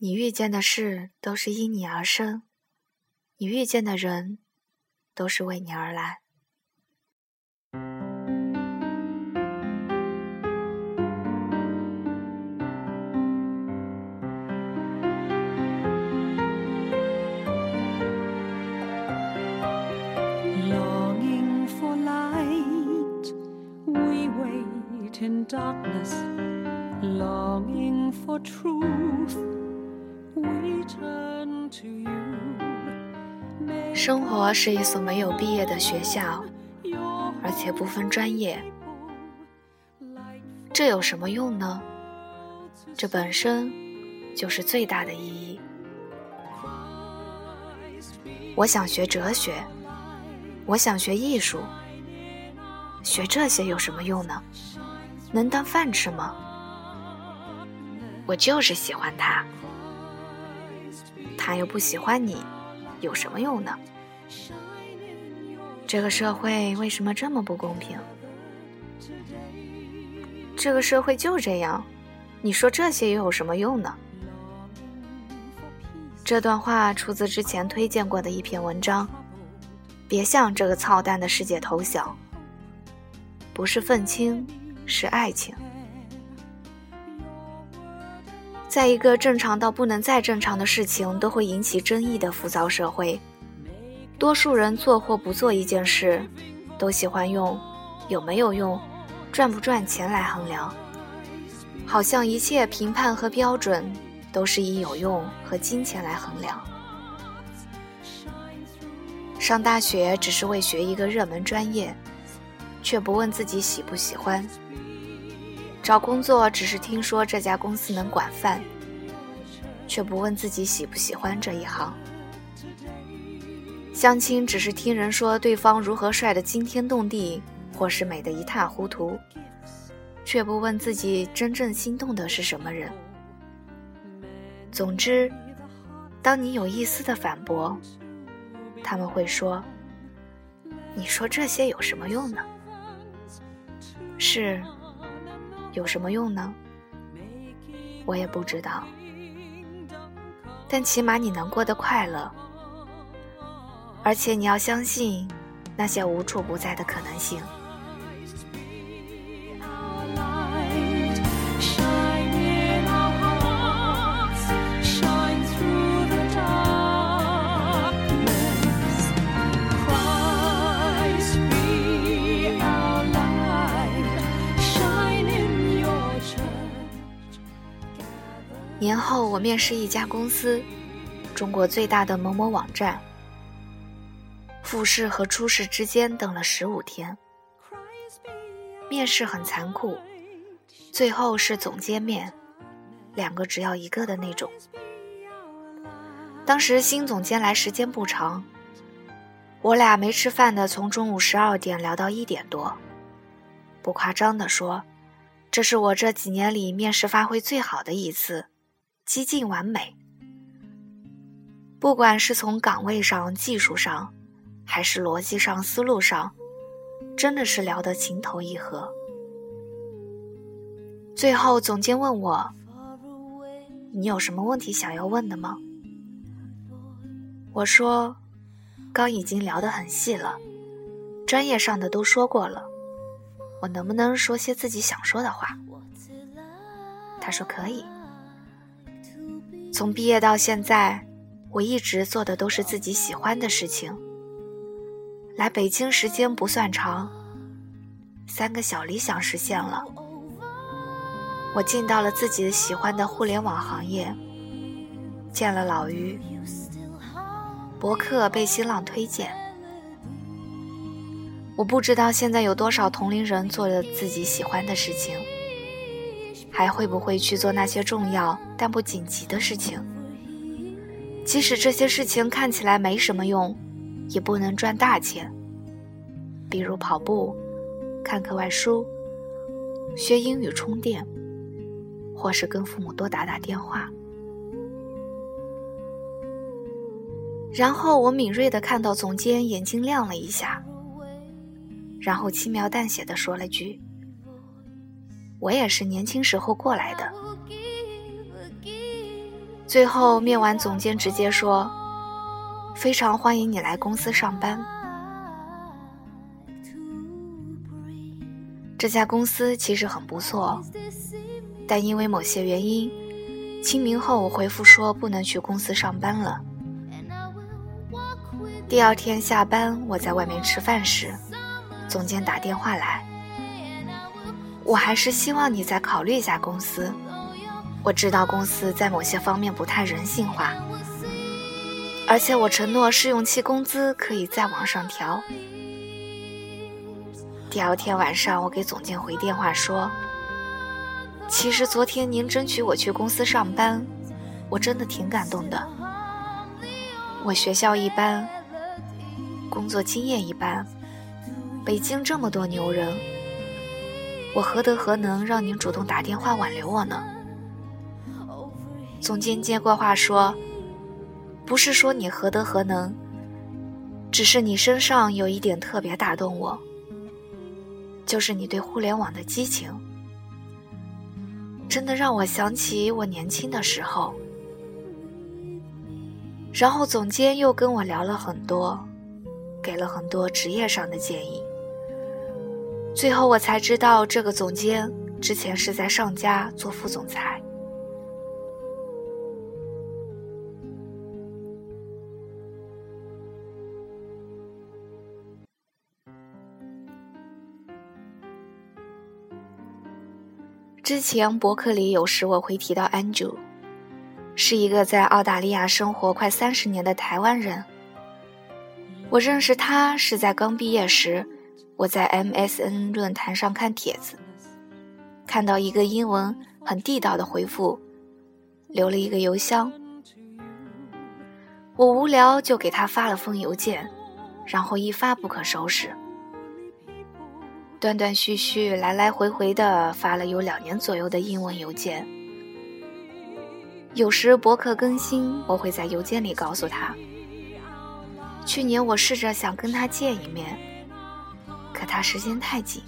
你遇见的事都是因你而生，你遇见的人都是为你而来。生活是一所没有毕业的学校，而且不分专业。这有什么用呢？这本身就是最大的意义。我想学哲学，我想学艺术，学这些有什么用呢？能当饭吃吗？我就是喜欢它，他又不喜欢你，有什么用呢？这个社会为什么这么不公平？这个社会就这样，你说这些又有什么用呢？这段话出自之前推荐过的一篇文章。别向这个操蛋的世界投降，不是愤青。是爱情，在一个正常到不能再正常的事情都会引起争议的浮躁社会，多数人做或不做一件事，都喜欢用有没有用、赚不赚钱来衡量，好像一切评判和标准都是以有用和金钱来衡量。上大学只是为学一个热门专业，却不问自己喜不喜欢。找工作只是听说这家公司能管饭，却不问自己喜不喜欢这一行。相亲只是听人说对方如何帅得惊天动地，或是美得一塌糊涂，却不问自己真正心动的是什么人。总之，当你有一丝的反驳，他们会说：“你说这些有什么用呢？”是。有什么用呢？我也不知道，但起码你能过得快乐，而且你要相信那些无处不在的可能性。年后，我面试一家公司，中国最大的某某网站。复试和初试之间等了十五天，面试很残酷，最后是总监面，两个只要一个的那种。当时新总监来时间不长，我俩没吃饭的，从中午十二点聊到一点多。不夸张的说，这是我这几年里面试发挥最好的一次。几近完美，不管是从岗位上、技术上，还是逻辑上、思路上，真的是聊得情投意合。最后，总监问我：“你有什么问题想要问的吗？”我说：“刚已经聊得很细了，专业上的都说过了，我能不能说些自己想说的话？”他说：“可以。”从毕业到现在，我一直做的都是自己喜欢的事情。来北京时间不算长，三个小理想实现了。我进到了自己喜欢的互联网行业，见了老于，博客被新浪推荐。我不知道现在有多少同龄人做了自己喜欢的事情。还会不会去做那些重要但不紧急的事情？即使这些事情看起来没什么用，也不能赚大钱。比如跑步、看课外书、学英语、充电，或是跟父母多打打电话。然后我敏锐的看到总监眼睛亮了一下，然后轻描淡写的说了句。我也是年轻时候过来的。最后面完，总监直接说：“非常欢迎你来公司上班。”这家公司其实很不错，但因为某些原因，清明后我回复说不能去公司上班了。第二天下班，我在外面吃饭时，总监打电话来。我还是希望你再考虑一下公司。我知道公司在某些方面不太人性化，而且我承诺试用期工资可以再往上调。第二天晚上，我给总监回电话说：“其实昨天您争取我去公司上班，我真的挺感动的。我学校一般。”工作经验一般，北京这么多牛人，我何德何能让您主动打电话挽留我呢？总监接过话说：“不是说你何德何能，只是你身上有一点特别打动我，就是你对互联网的激情，真的让我想起我年轻的时候。”然后总监又跟我聊了很多。给了很多职业上的建议，最后我才知道这个总监之前是在上家做副总裁。之前博客里有时我会提到 Andrew，是一个在澳大利亚生活快三十年的台湾人。我认识他是在刚毕业时，我在 MSN 论坛上看帖子，看到一个英文很地道的回复，留了一个邮箱。我无聊就给他发了封邮件，然后一发不可收拾，断断续续来来回回的发了有两年左右的英文邮件。有时博客更新，我会在邮件里告诉他。去年我试着想跟他见一面，可他时间太紧。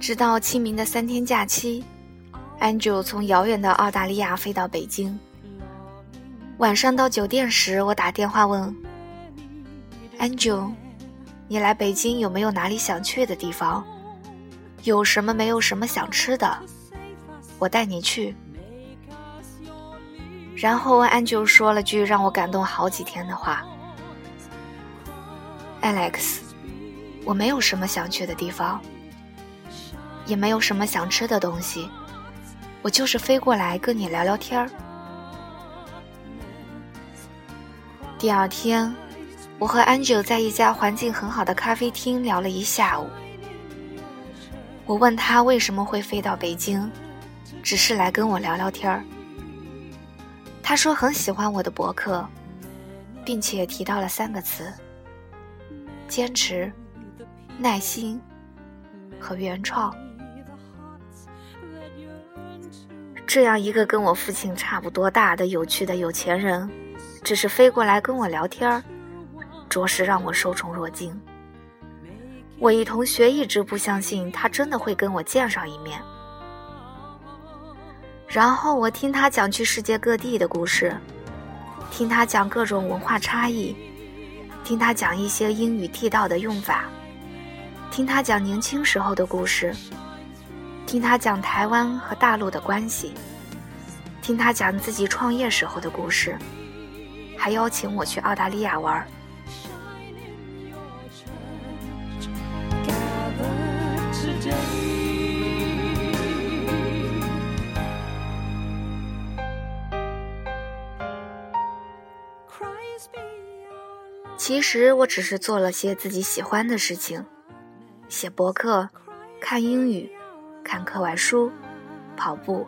直到清明的三天假期。Andrew 从遥远的澳大利亚飞到北京。晚上到酒店时，我打电话问 Angel：“ 你来北京有没有哪里想去的地方？有什么没有什么想吃的？我带你去。”然后 Angel 说了句让我感动好几天的话：“Alex，我没有什么想去的地方，也没有什么想吃的东西。”我就是飞过来跟你聊聊天儿。第二天，我和 Angel 在一家环境很好的咖啡厅聊了一下午。我问他为什么会飞到北京，只是来跟我聊聊天儿。他说很喜欢我的博客，并且提到了三个词：坚持、耐心和原创。这样一个跟我父亲差不多大的有趣的有钱人，只是飞过来跟我聊天儿，着实让我受宠若惊。我一同学一直不相信他真的会跟我见上一面。然后我听他讲去世界各地的故事，听他讲各种文化差异，听他讲一些英语地道的用法，听他讲年轻时候的故事。听他讲台湾和大陆的关系，听他讲自己创业时候的故事，还邀请我去澳大利亚玩。其实我只是做了些自己喜欢的事情，写博客，看英语。看课外书，跑步。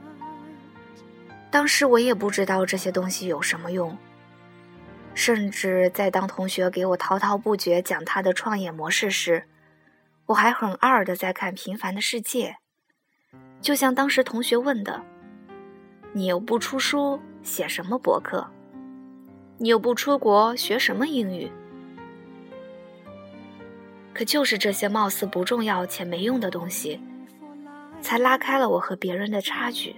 当时我也不知道这些东西有什么用，甚至在当同学给我滔滔不绝讲他的创业模式时，我还很二的在看《平凡的世界》，就像当时同学问的：“你又不出书，写什么博客？你又不出国，学什么英语？”可就是这些貌似不重要且没用的东西，才拉开了我和别人的差距，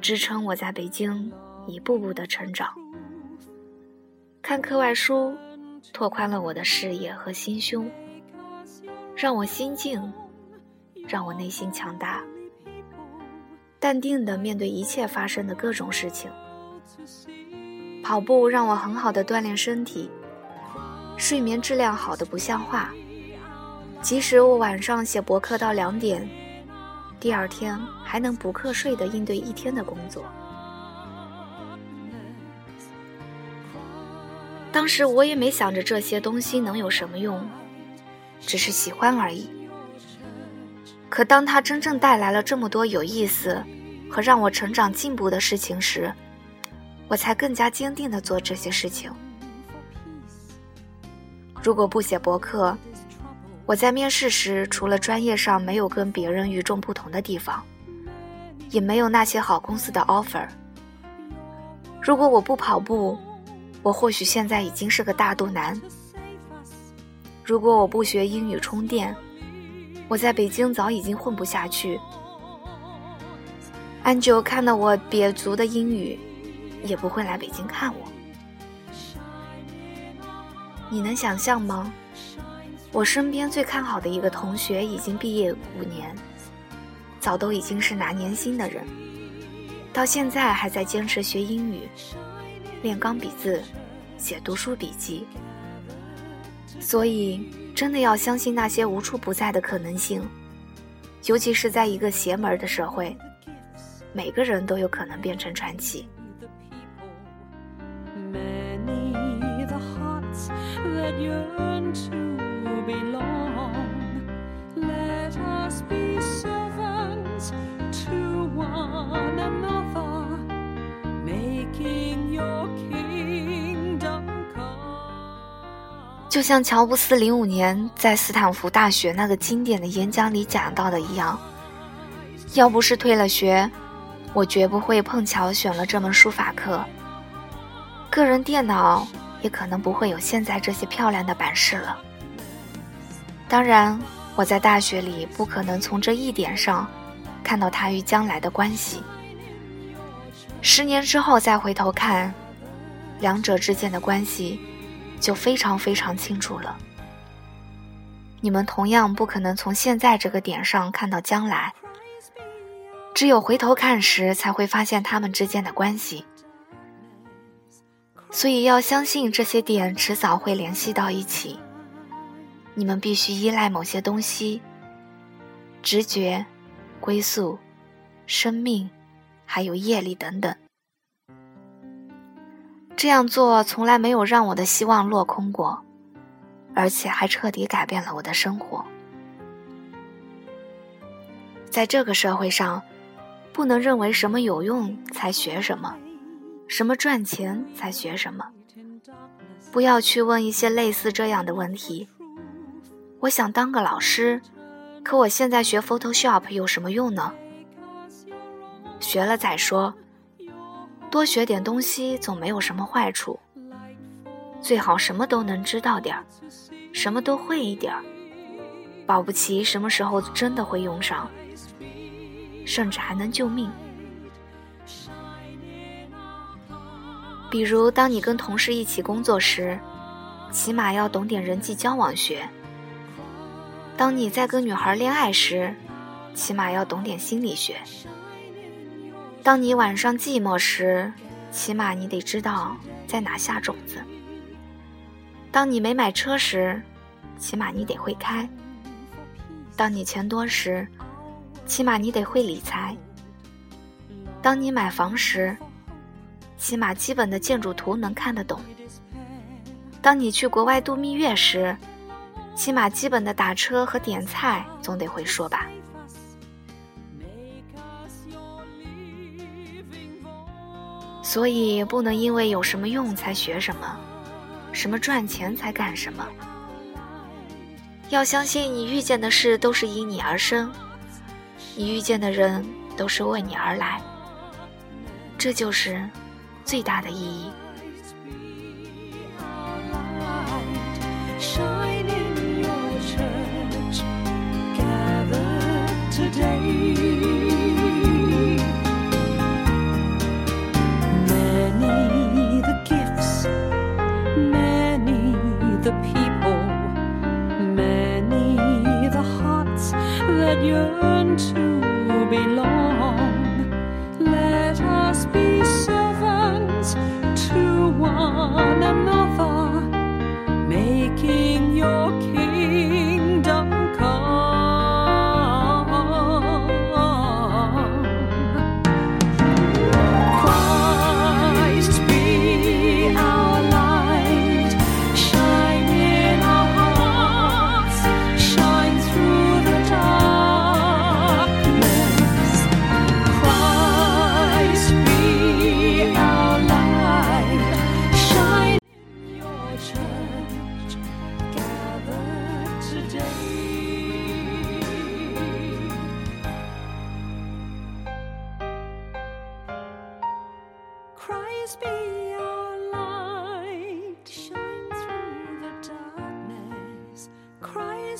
支撑我在北京一步步的成长。看课外书，拓宽了我的视野和心胸，让我心静。让我内心强大，淡定的面对一切发生的各种事情。跑步让我很好的锻炼身体，睡眠质量好的不像话。即使我晚上写博客到两点，第二天还能补课睡的应对一天的工作。当时我也没想着这些东西能有什么用，只是喜欢而已。可当他真正带来了这么多有意思和让我成长进步的事情时，我才更加坚定地做这些事情。如果不写博客，我在面试时除了专业上没有跟别人与众不同的地方，也没有那些好公司的 offer。如果我不跑步，我或许现在已经是个大肚腩。如果我不学英语充电，我在北京早已经混不下去。安九看到我瘪足的英语，也不会来北京看我。你能想象吗？我身边最看好的一个同学已经毕业五年，早都已经是拿年薪的人，到现在还在坚持学英语，练钢笔字，写读书笔记。所以。真的要相信那些无处不在的可能性，尤其是在一个邪门的社会，每个人都有可能变成传奇。就像乔布斯零五年在斯坦福大学那个经典的演讲里讲到的一样，要不是退了学，我绝不会碰巧选了这门书法课。个人电脑也可能不会有现在这些漂亮的版式了。当然，我在大学里不可能从这一点上看到它与将来的关系。十年之后再回头看，两者之间的关系。就非常非常清楚了。你们同样不可能从现在这个点上看到将来，只有回头看时才会发现他们之间的关系。所以要相信这些点迟早会联系到一起。你们必须依赖某些东西：直觉、归宿、生命，还有业力等等。这样做从来没有让我的希望落空过，而且还彻底改变了我的生活。在这个社会上，不能认为什么有用才学什么，什么赚钱才学什么。不要去问一些类似这样的问题。我想当个老师，可我现在学 Photoshop 有什么用呢？学了再说。多学点东西总没有什么坏处，最好什么都能知道点儿，什么都会一点儿，保不齐什么时候真的会用上，甚至还能救命。比如，当你跟同事一起工作时，起码要懂点人际交往学；当你在跟女孩恋爱时，起码要懂点心理学。当你晚上寂寞时，起码你得知道在哪下种子；当你没买车时，起码你得会开；当你钱多时，起码你得会理财；当你买房时，起码基本的建筑图能看得懂；当你去国外度蜜月时，起码基本的打车和点菜总得会说吧。所以不能因为有什么用才学什么，什么赚钱才干什么。要相信你遇见的事都是因你而生，你遇见的人都是为你而来，这就是最大的意义。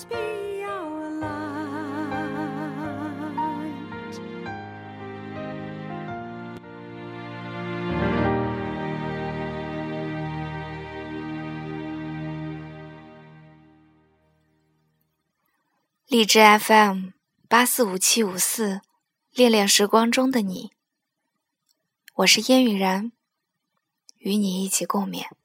Be our light. 荔枝 FM 八四五七五四，恋恋时光中的你。我是烟雨然，与你一起共勉。